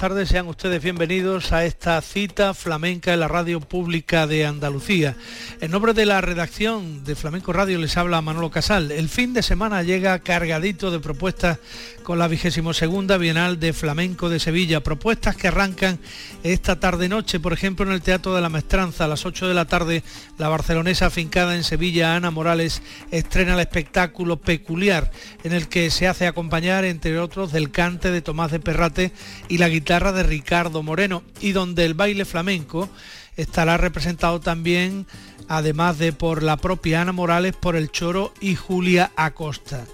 tardes, sean ustedes bienvenidos a esta cita flamenca en la radio pública de Andalucía. En nombre de la redacción de Flamenco Radio les habla Manolo Casal. El fin de semana llega cargadito de propuestas con la vigésimo segunda Bienal de Flamenco de Sevilla. Propuestas que arrancan esta tarde-noche, por ejemplo, en el Teatro de la Maestranza. A las 8 de la tarde, la barcelonesa afincada en Sevilla, Ana Morales, estrena el espectáculo peculiar en el que se hace acompañar, entre otros, del cante de Tomás de Perrate y la guitarra de Ricardo Moreno y donde el baile flamenco estará representado también, además de por la propia Ana Morales, por el Choro y Julia Acosta.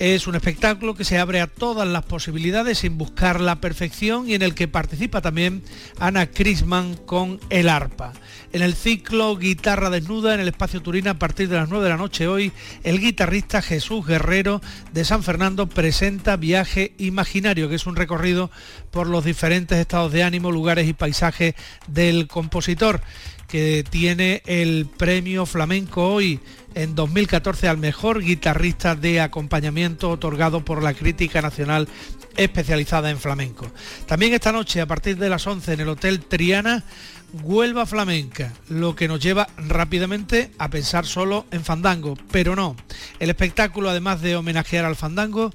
Es un espectáculo que se abre a todas las posibilidades sin buscar la perfección y en el que participa también Ana Crisman con el arpa. En el ciclo Guitarra Desnuda en el espacio Turina a partir de las 9 de la noche hoy, el guitarrista Jesús Guerrero de San Fernando presenta Viaje Imaginario, que es un recorrido por los diferentes estados de ánimo, lugares y paisajes del compositor que tiene el premio flamenco hoy en 2014 al mejor guitarrista de acompañamiento otorgado por la Crítica Nacional especializada en flamenco. También esta noche a partir de las 11 en el Hotel Triana Huelva Flamenca, lo que nos lleva rápidamente a pensar solo en fandango, pero no. El espectáculo, además de homenajear al fandango,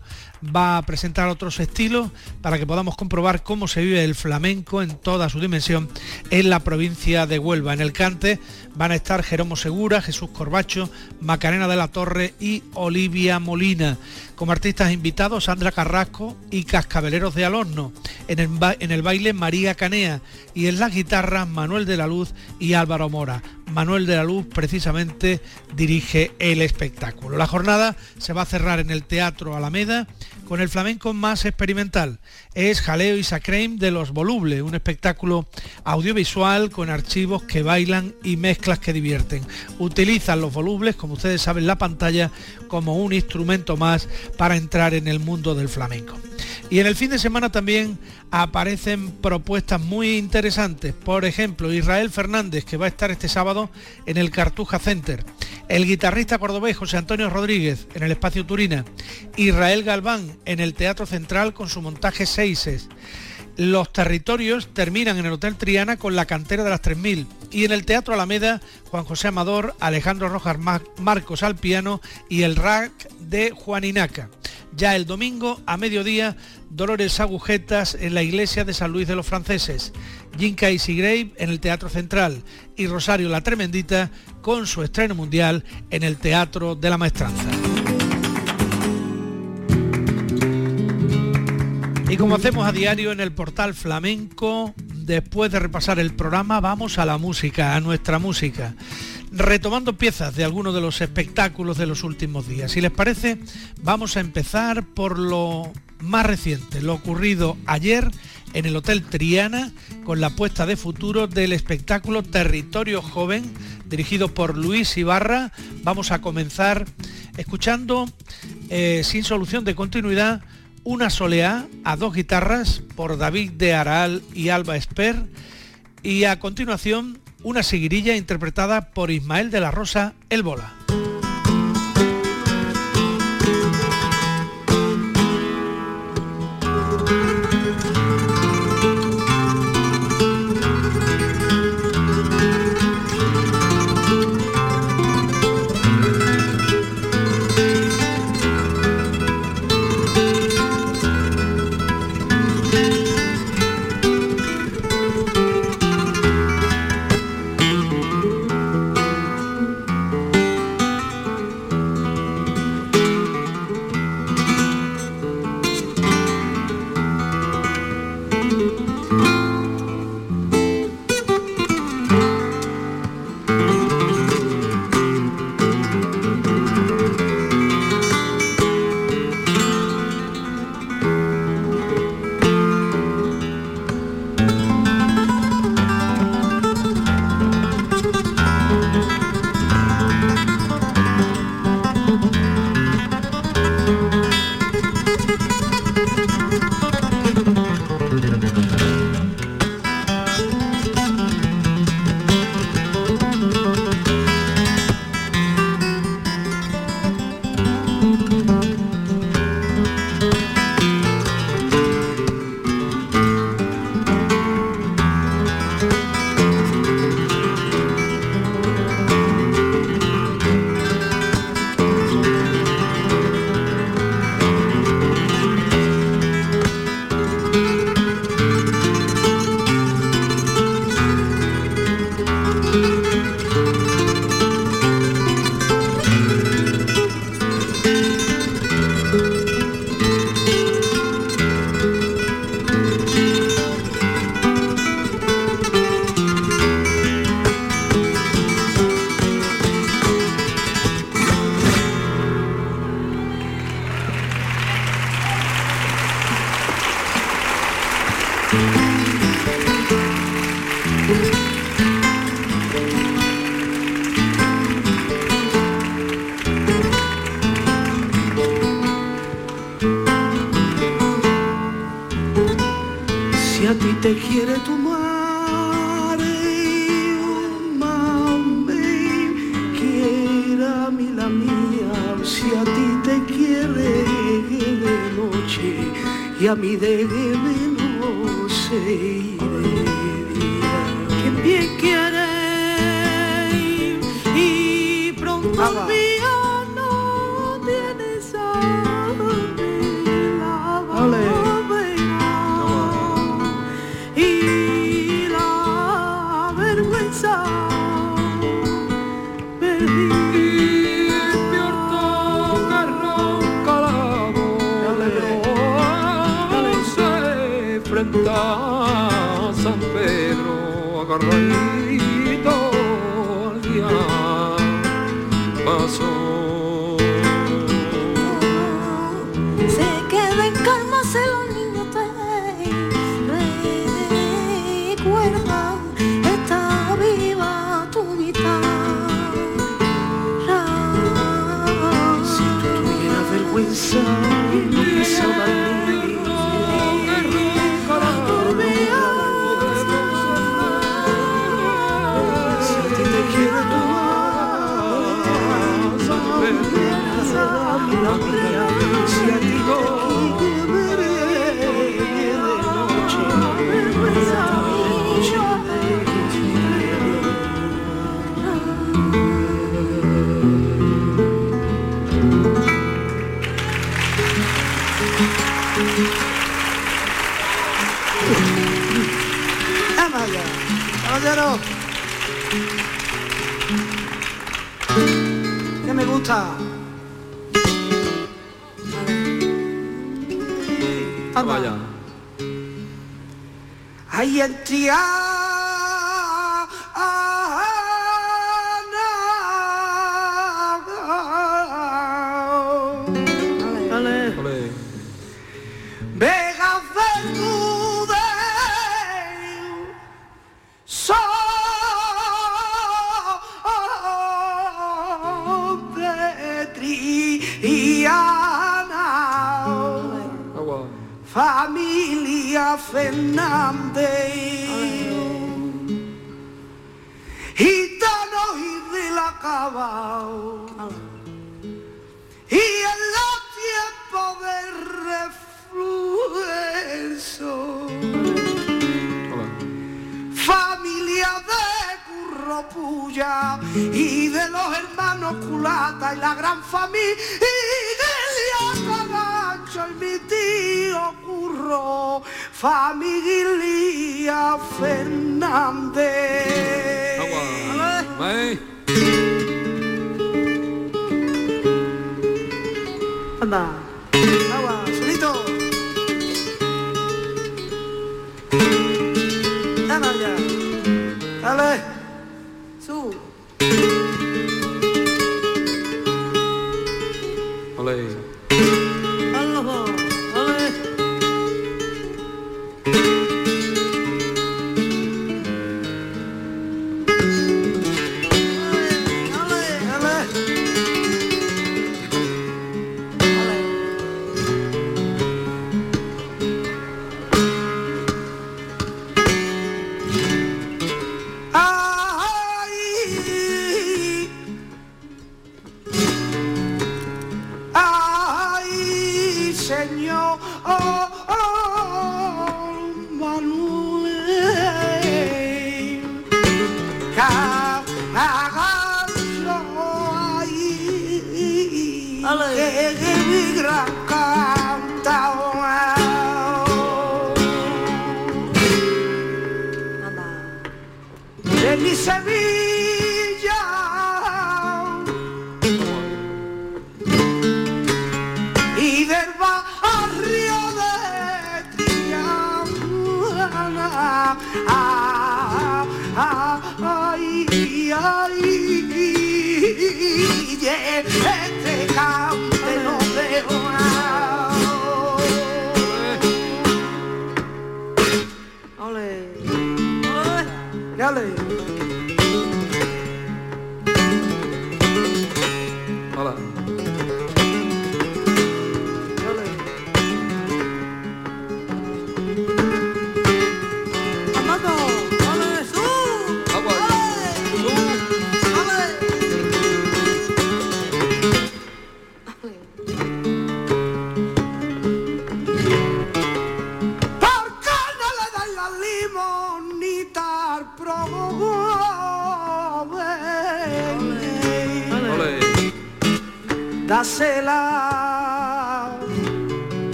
va a presentar otros estilos para que podamos comprobar cómo se vive el flamenco en toda su dimensión en la provincia de Huelva. En el cante van a estar Jeromo Segura, Jesús Corbacho, Macarena de la Torre y Olivia Molina. Como artistas invitados, Sandra Carrasco y Cascabeleros de Alorno. En el, baile, María Canea. Y en las guitarras, Manuel de la Luz y Álvaro Mora. Manuel de la Luz precisamente dirige el espectáculo. La jornada se va a cerrar en el Teatro Alameda con el flamenco más experimental. Es Jaleo y Sacreim de los Volubles, un espectáculo audiovisual con archivos que bailan y mezclas que divierten. Utilizan los volubles, como ustedes saben, la pantalla como un instrumento más para entrar en el mundo del flamenco. Y en el fin de semana también aparecen propuestas muy interesantes. Por ejemplo, Israel Fernández, que va a estar este sábado en el Cartuja Center. El guitarrista cordobés José Antonio Rodríguez en el Espacio Turina. Israel Galván en el Teatro Central con su montaje Seises. Los territorios terminan en el Hotel Triana con la cantera de las 3000 y en el Teatro Alameda Juan José Amador, Alejandro Rojas Marcos al piano y el rack de Juaninaca. Ya el domingo a mediodía Dolores Agujetas en la iglesia de San Luis de los Franceses, Jinka y Sigrave en el Teatro Central y Rosario la Tremendita con su estreno mundial en el Teatro de la Maestranza. Y como hacemos a diario en el portal flamenco, después de repasar el programa, vamos a la música, a nuestra música, retomando piezas de algunos de los espectáculos de los últimos días. Si les parece, vamos a empezar por lo más reciente, lo ocurrido ayer en el Hotel Triana con la puesta de futuro del espectáculo Territorio Joven, dirigido por Luis Ibarra. Vamos a comenzar escuchando, eh, sin solución de continuidad, una soleá a dos guitarras por David de Aral y Alba Esper y a continuación una seguirilla interpretada por Ismael de la Rosa El Bola. Santiago. Fernández. Gitanos y de la Cabao. Y en los tiempos de reflujo. Familia de Curropuya y de los hermanos Culata y la gran familia y de Liaca Gancho y mi tío Curro familia Fernández. ¿Vale? Anda, agua, solito. Anda ya, dale.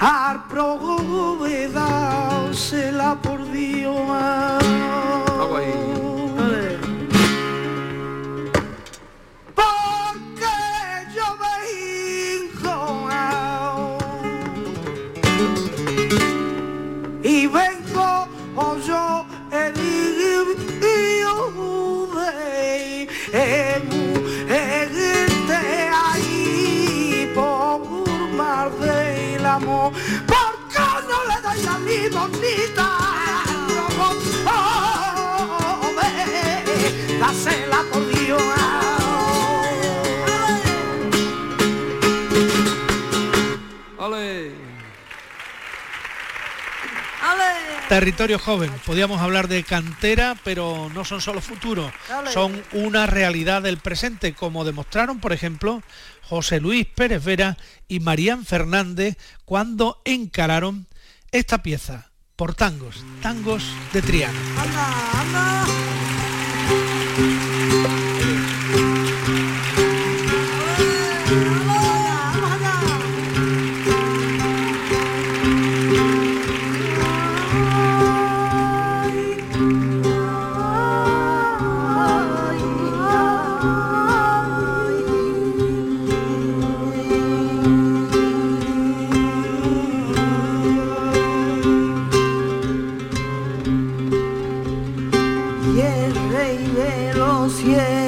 ar progogo de dáusela por Dios. Agua aí. Territorio joven, podíamos hablar de cantera, pero no son solo futuros, son una realidad del presente, como demostraron, por ejemplo, José Luis Pérez Vera y Marían Fernández cuando encararon esta pieza por tangos, tangos de Triana. y el renuncié.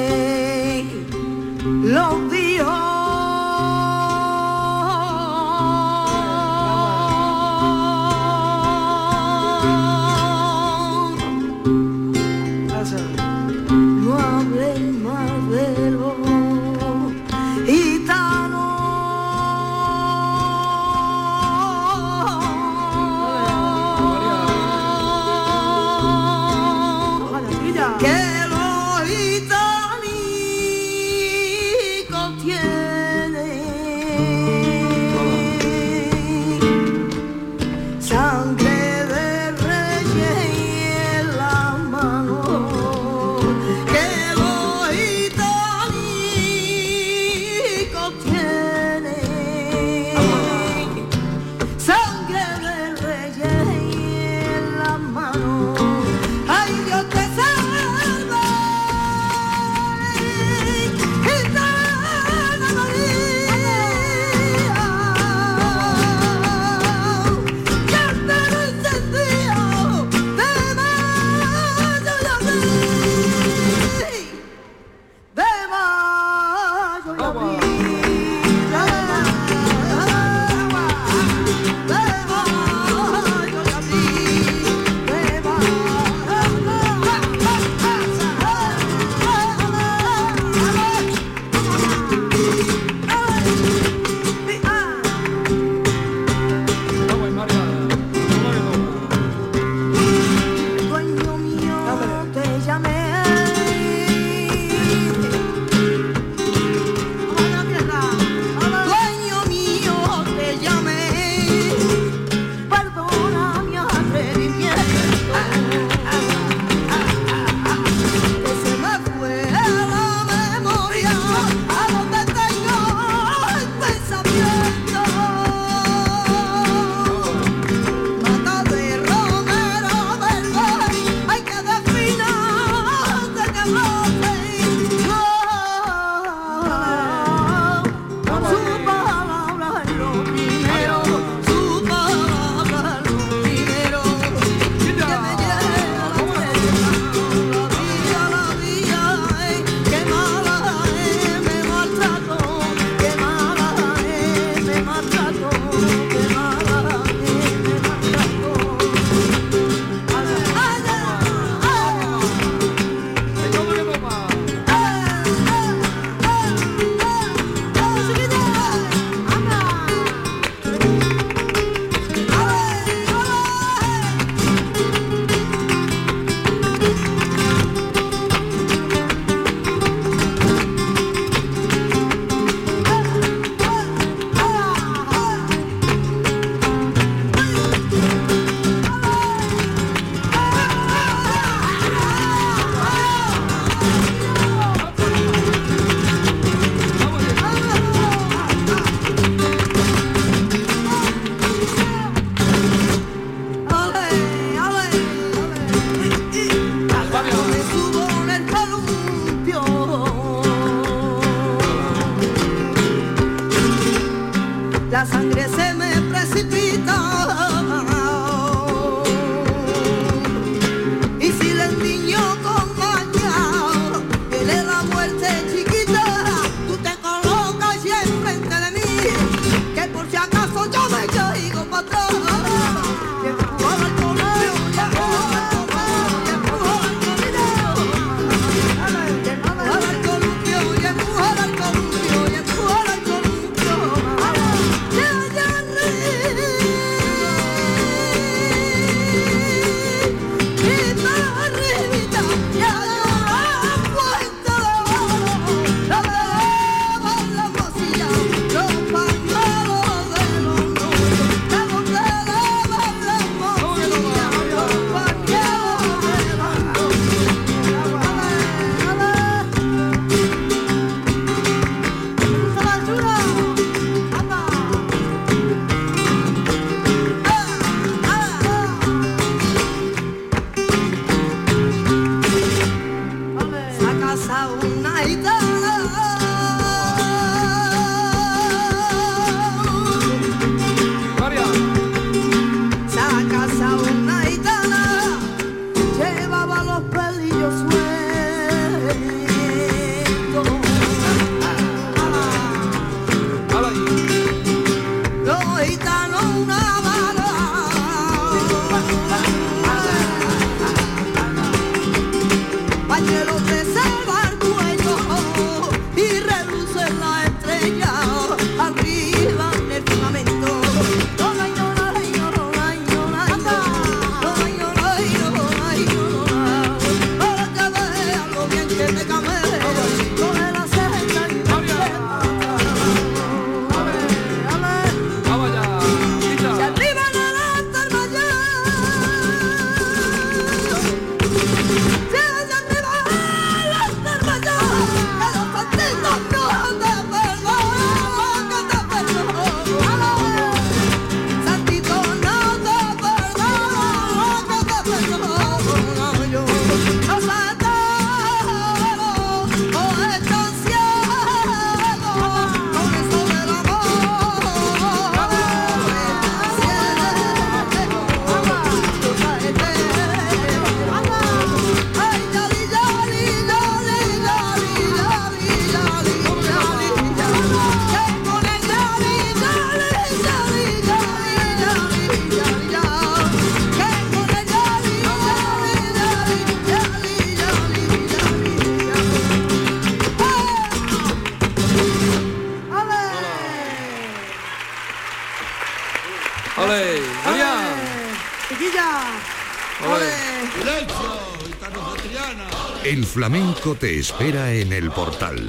Flamenco te espera en el portal.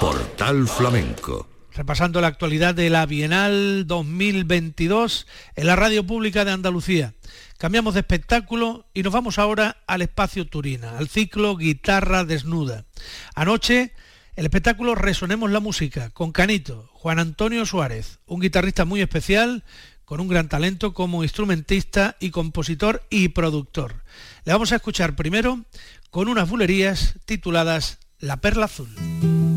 Portal Flamenco. Repasando la actualidad de la Bienal 2022 en la radio pública de Andalucía. Cambiamos de espectáculo y nos vamos ahora al espacio Turina, al ciclo Guitarra Desnuda. Anoche el espectáculo Resonemos la Música con Canito, Juan Antonio Suárez, un guitarrista muy especial con un gran talento como instrumentista y compositor y productor. Le vamos a escuchar primero con unas bulerías tituladas La Perla Azul.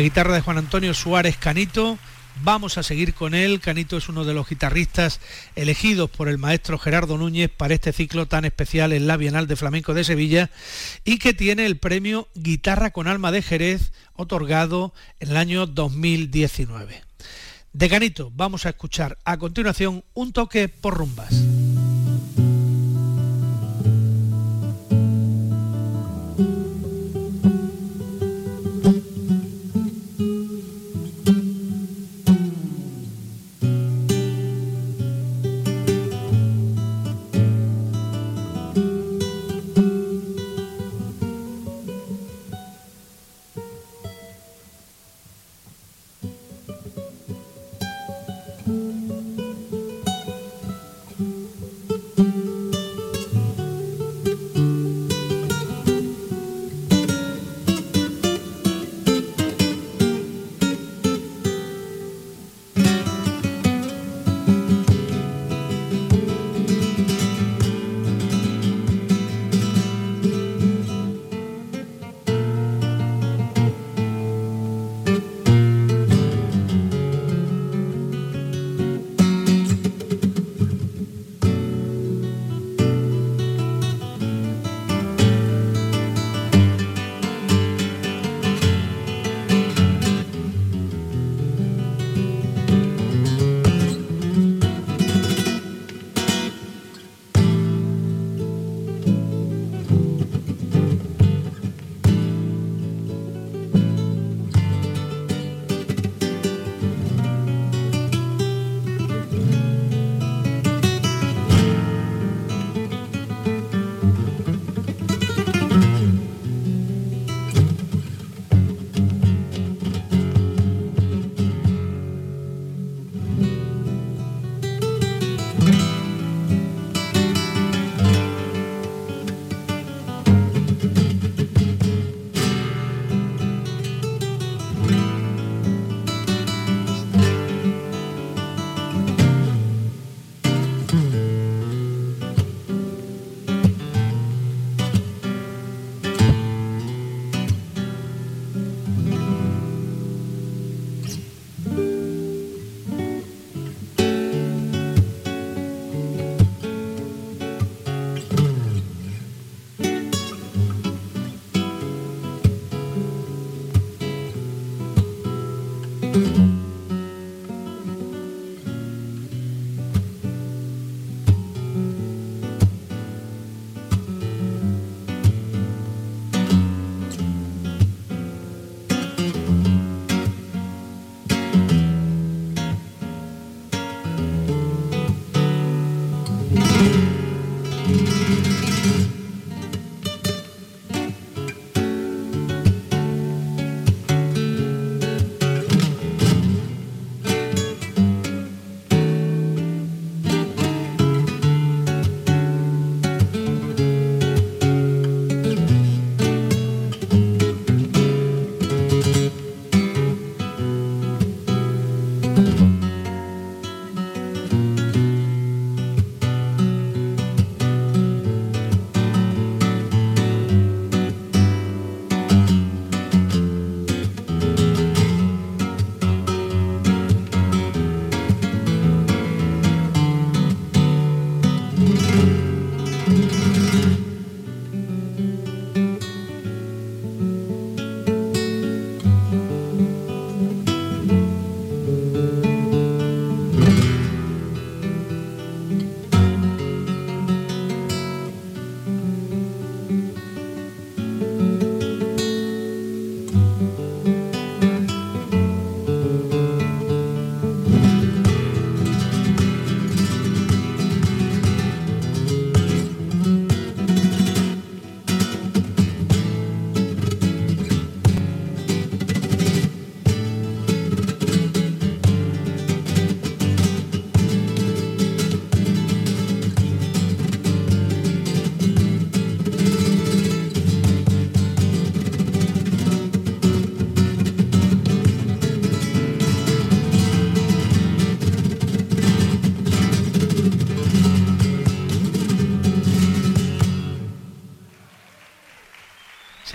La guitarra de Juan Antonio Suárez Canito, Vamos a seguir con él. Canito es uno de los guitarristas elegidos por el maestro Gerardo Núñez para este ciclo tan especial en la Bienal de Flamenco de Sevilla y que tiene el premio Guitarra con Alma de Jerez otorgado en el año 2019. De Canito vamos a escuchar a continuación un toque por rumbas.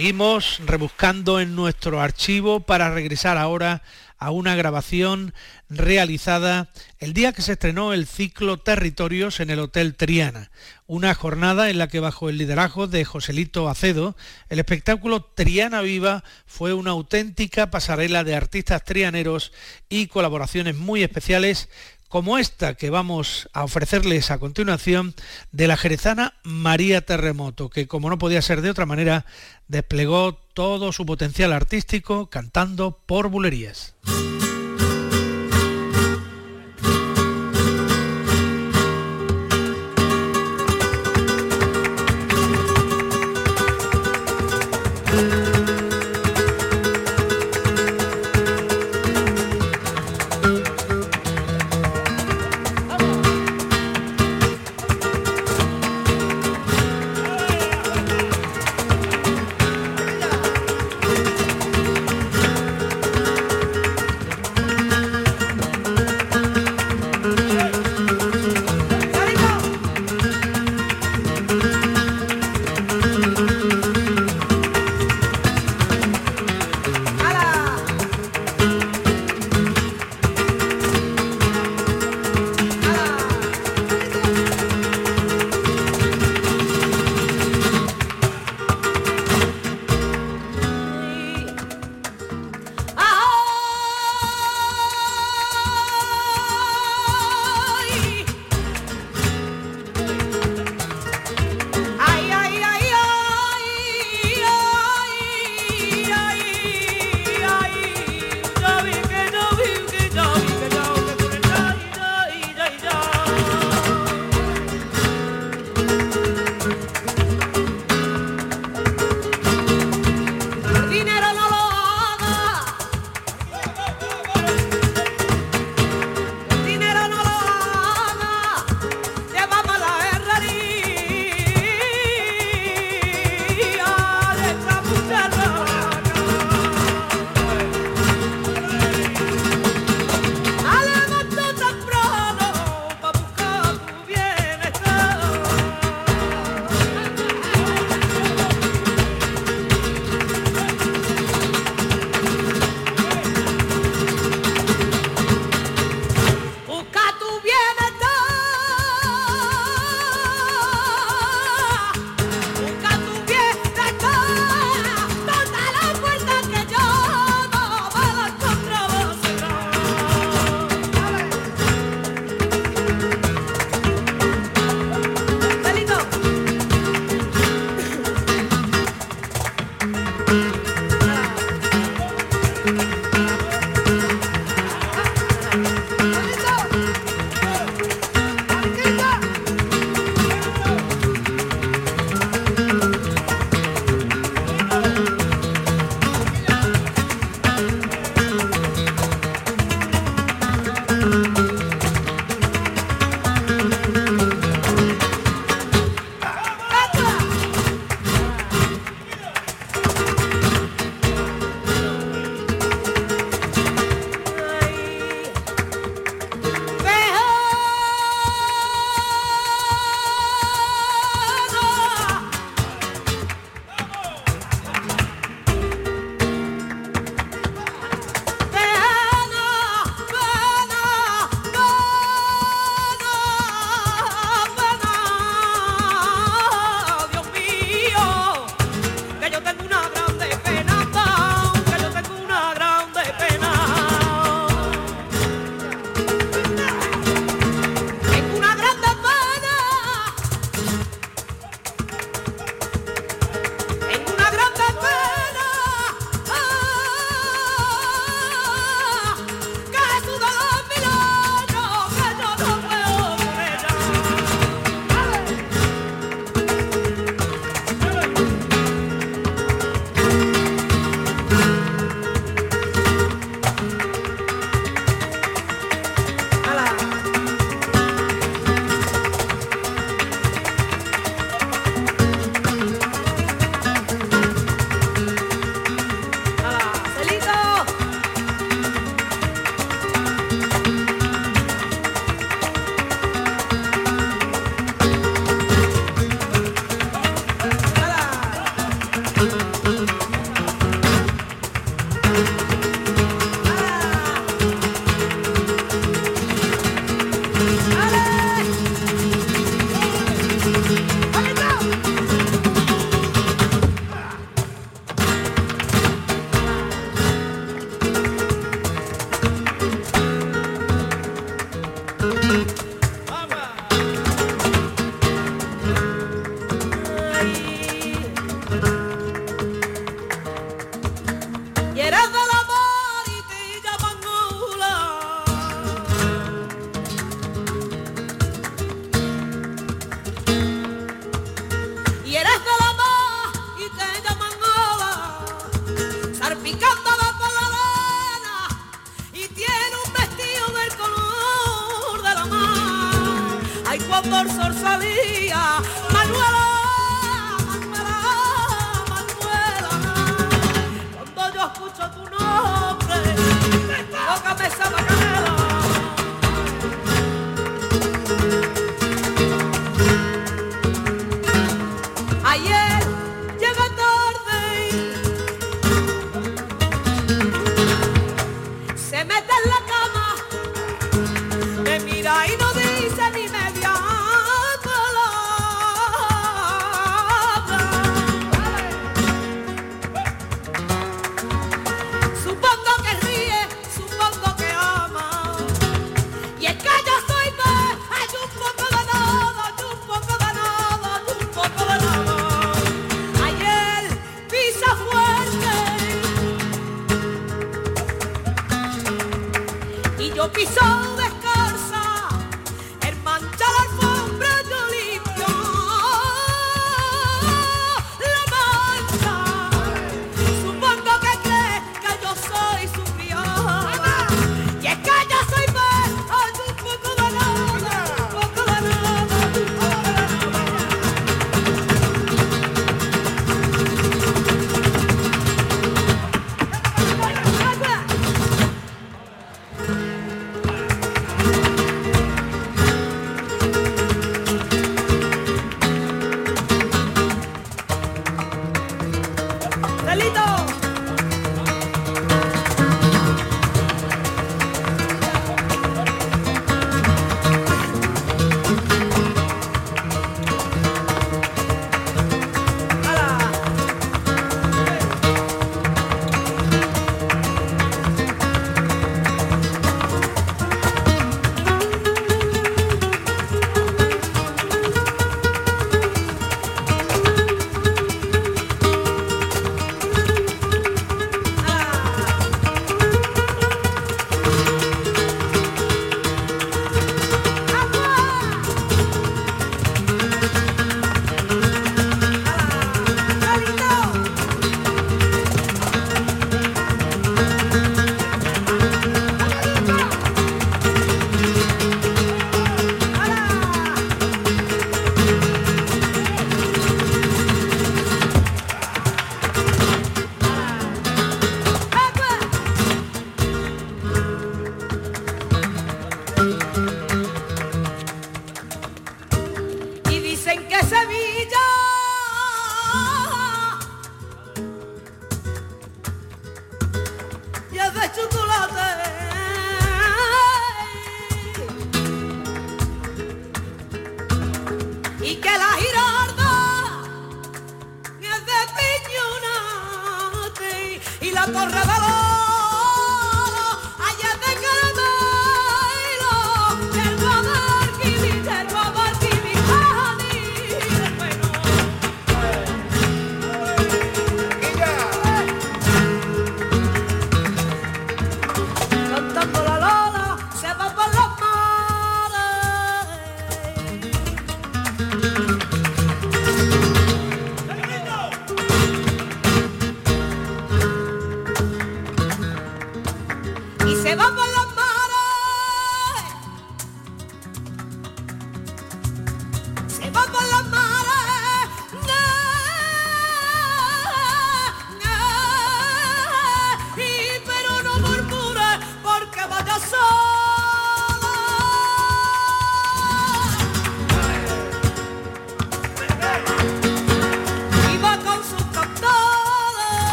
Seguimos rebuscando en nuestro archivo para regresar ahora a una grabación realizada el día que se estrenó el ciclo Territorios en el Hotel Triana, una jornada en la que bajo el liderazgo de Joselito Acedo, el espectáculo Triana Viva fue una auténtica pasarela de artistas trianeros y colaboraciones muy especiales como esta que vamos a ofrecerles a continuación de la jerezana María Terremoto, que como no podía ser de otra manera, desplegó todo su potencial artístico cantando por bulerías.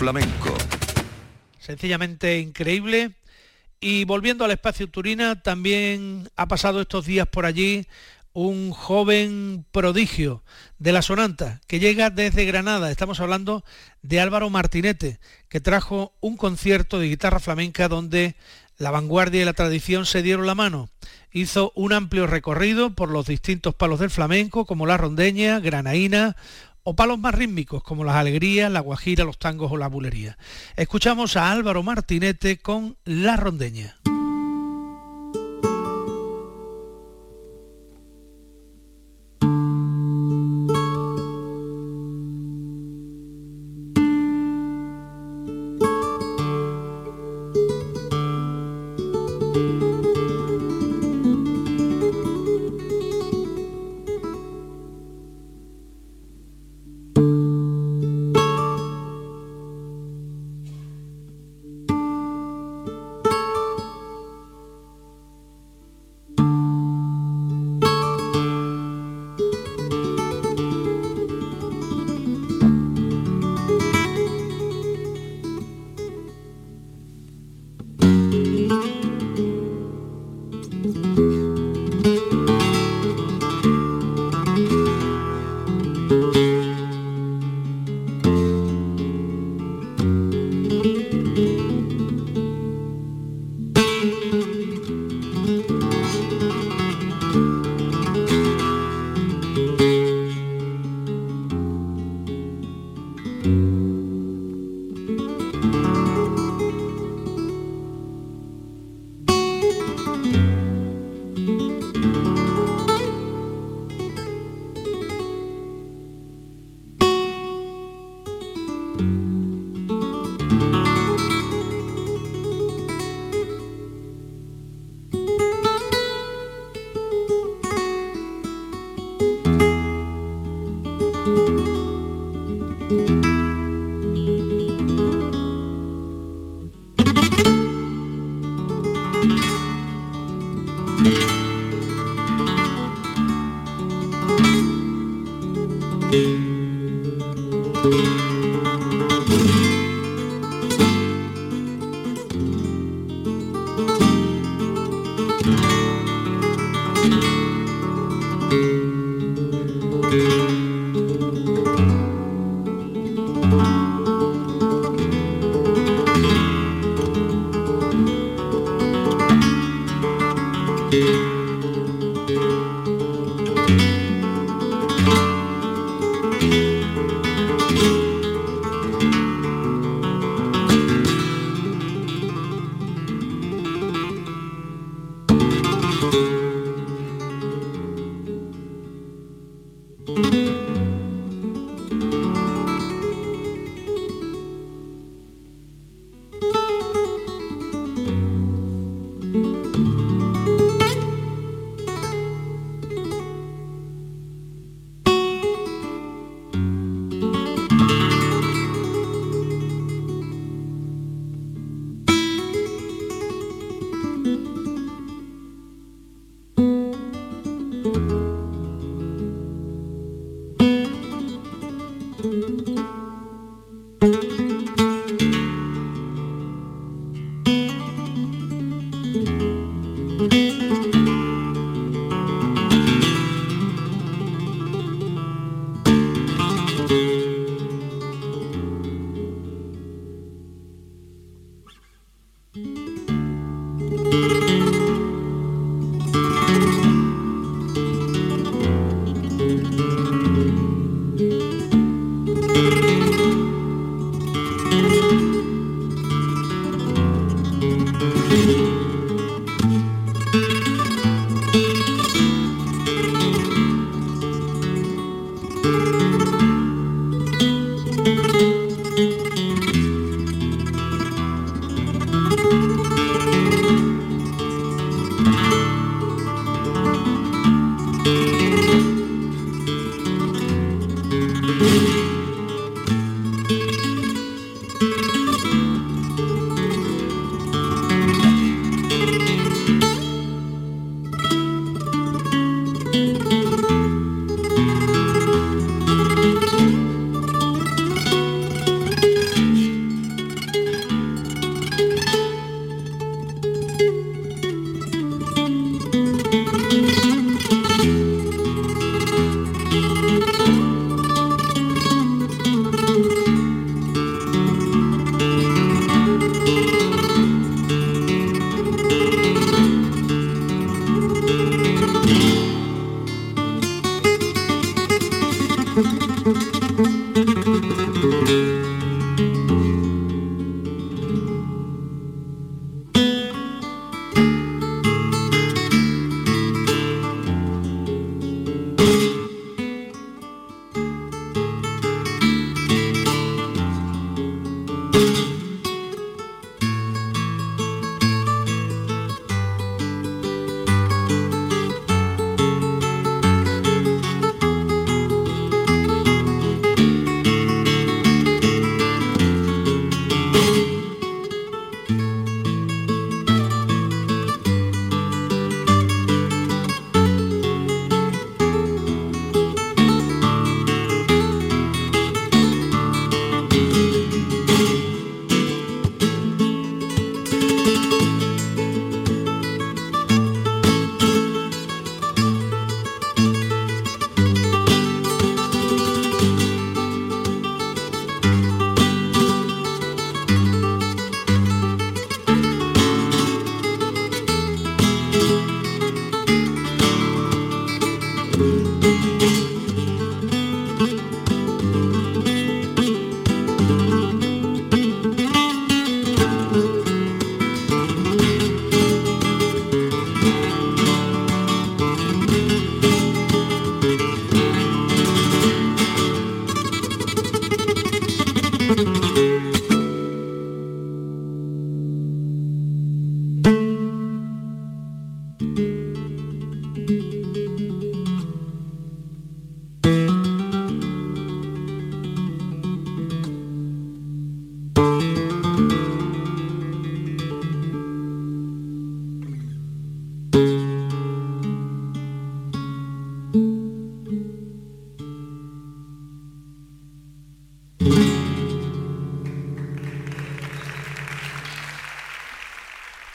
Flamenco. Sencillamente increíble. Y volviendo al espacio Turina, también ha pasado estos días por allí un joven prodigio de la sonanta que llega desde Granada. Estamos hablando de Álvaro Martinete, que trajo un concierto de guitarra flamenca donde la vanguardia y la tradición se dieron la mano. Hizo un amplio recorrido por los distintos palos del flamenco, como la rondeña, granaína, o palos más rítmicos, como las alegrías, la guajira, los tangos o la bulería. Escuchamos a Álvaro Martinete con La rondeña.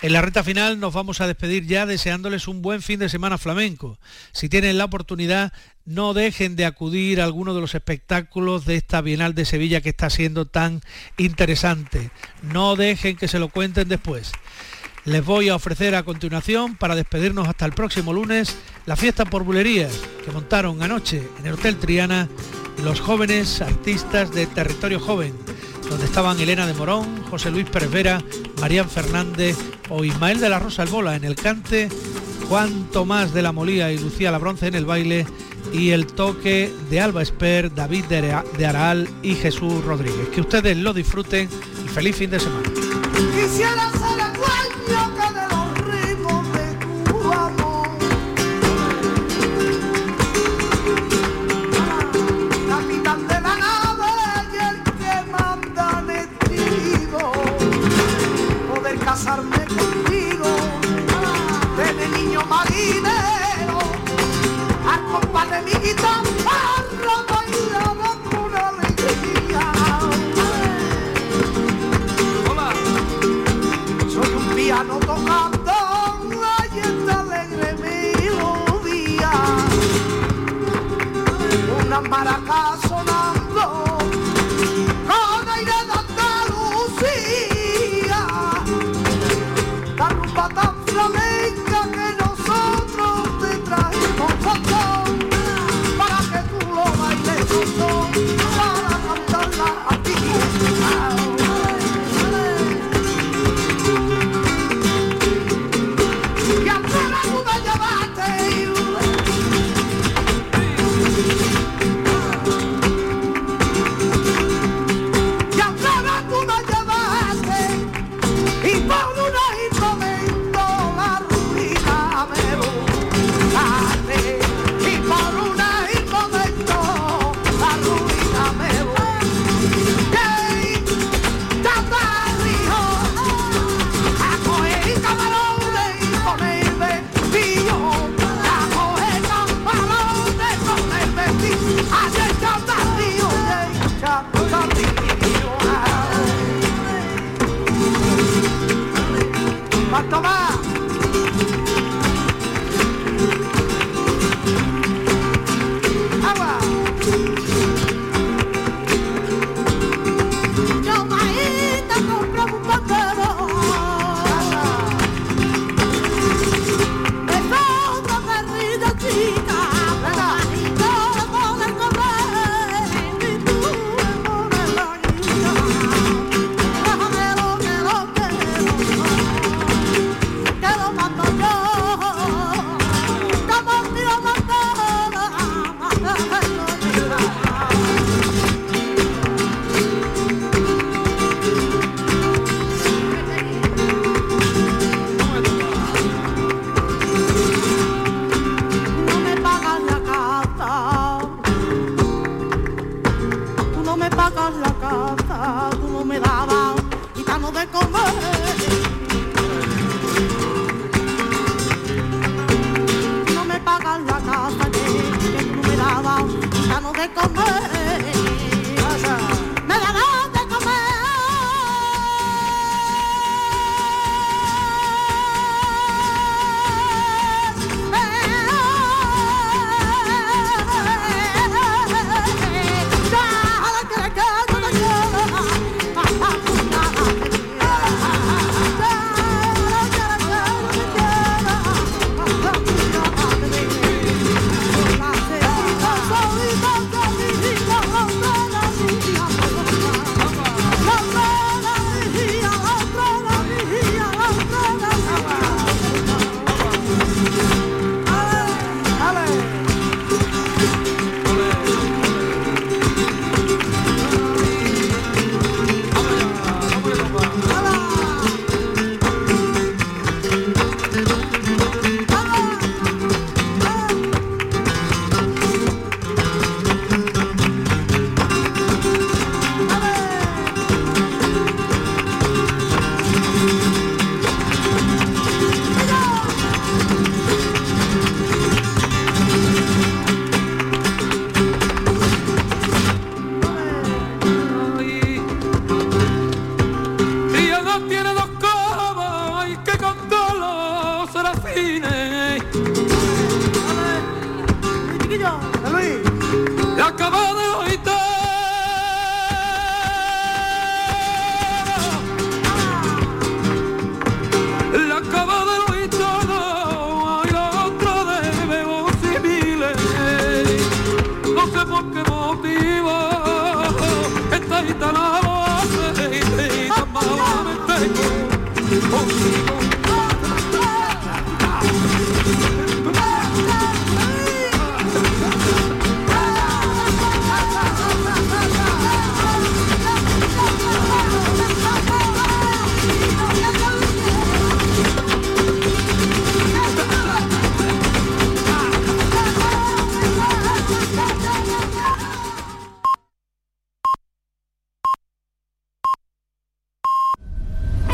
En la recta final nos vamos a despedir ya deseándoles un buen fin de semana flamenco. Si tienen la oportunidad, no dejen de acudir a alguno de los espectáculos de esta Bienal de Sevilla que está siendo tan interesante. No dejen que se lo cuenten después. Les voy a ofrecer a continuación, para despedirnos hasta el próximo lunes, la fiesta por bulerías que montaron anoche en el Hotel Triana los jóvenes artistas de Territorio Joven donde estaban Elena de Morón, José Luis Pérez Vera, Marían Fernández o Ismael de la Rosa Albola en el cante, Juan Tomás de la Molía y Lucía la Bronce en el baile y el toque de Alba Esper, David de Araal y Jesús Rodríguez. Que ustedes lo disfruten y feliz fin de semana.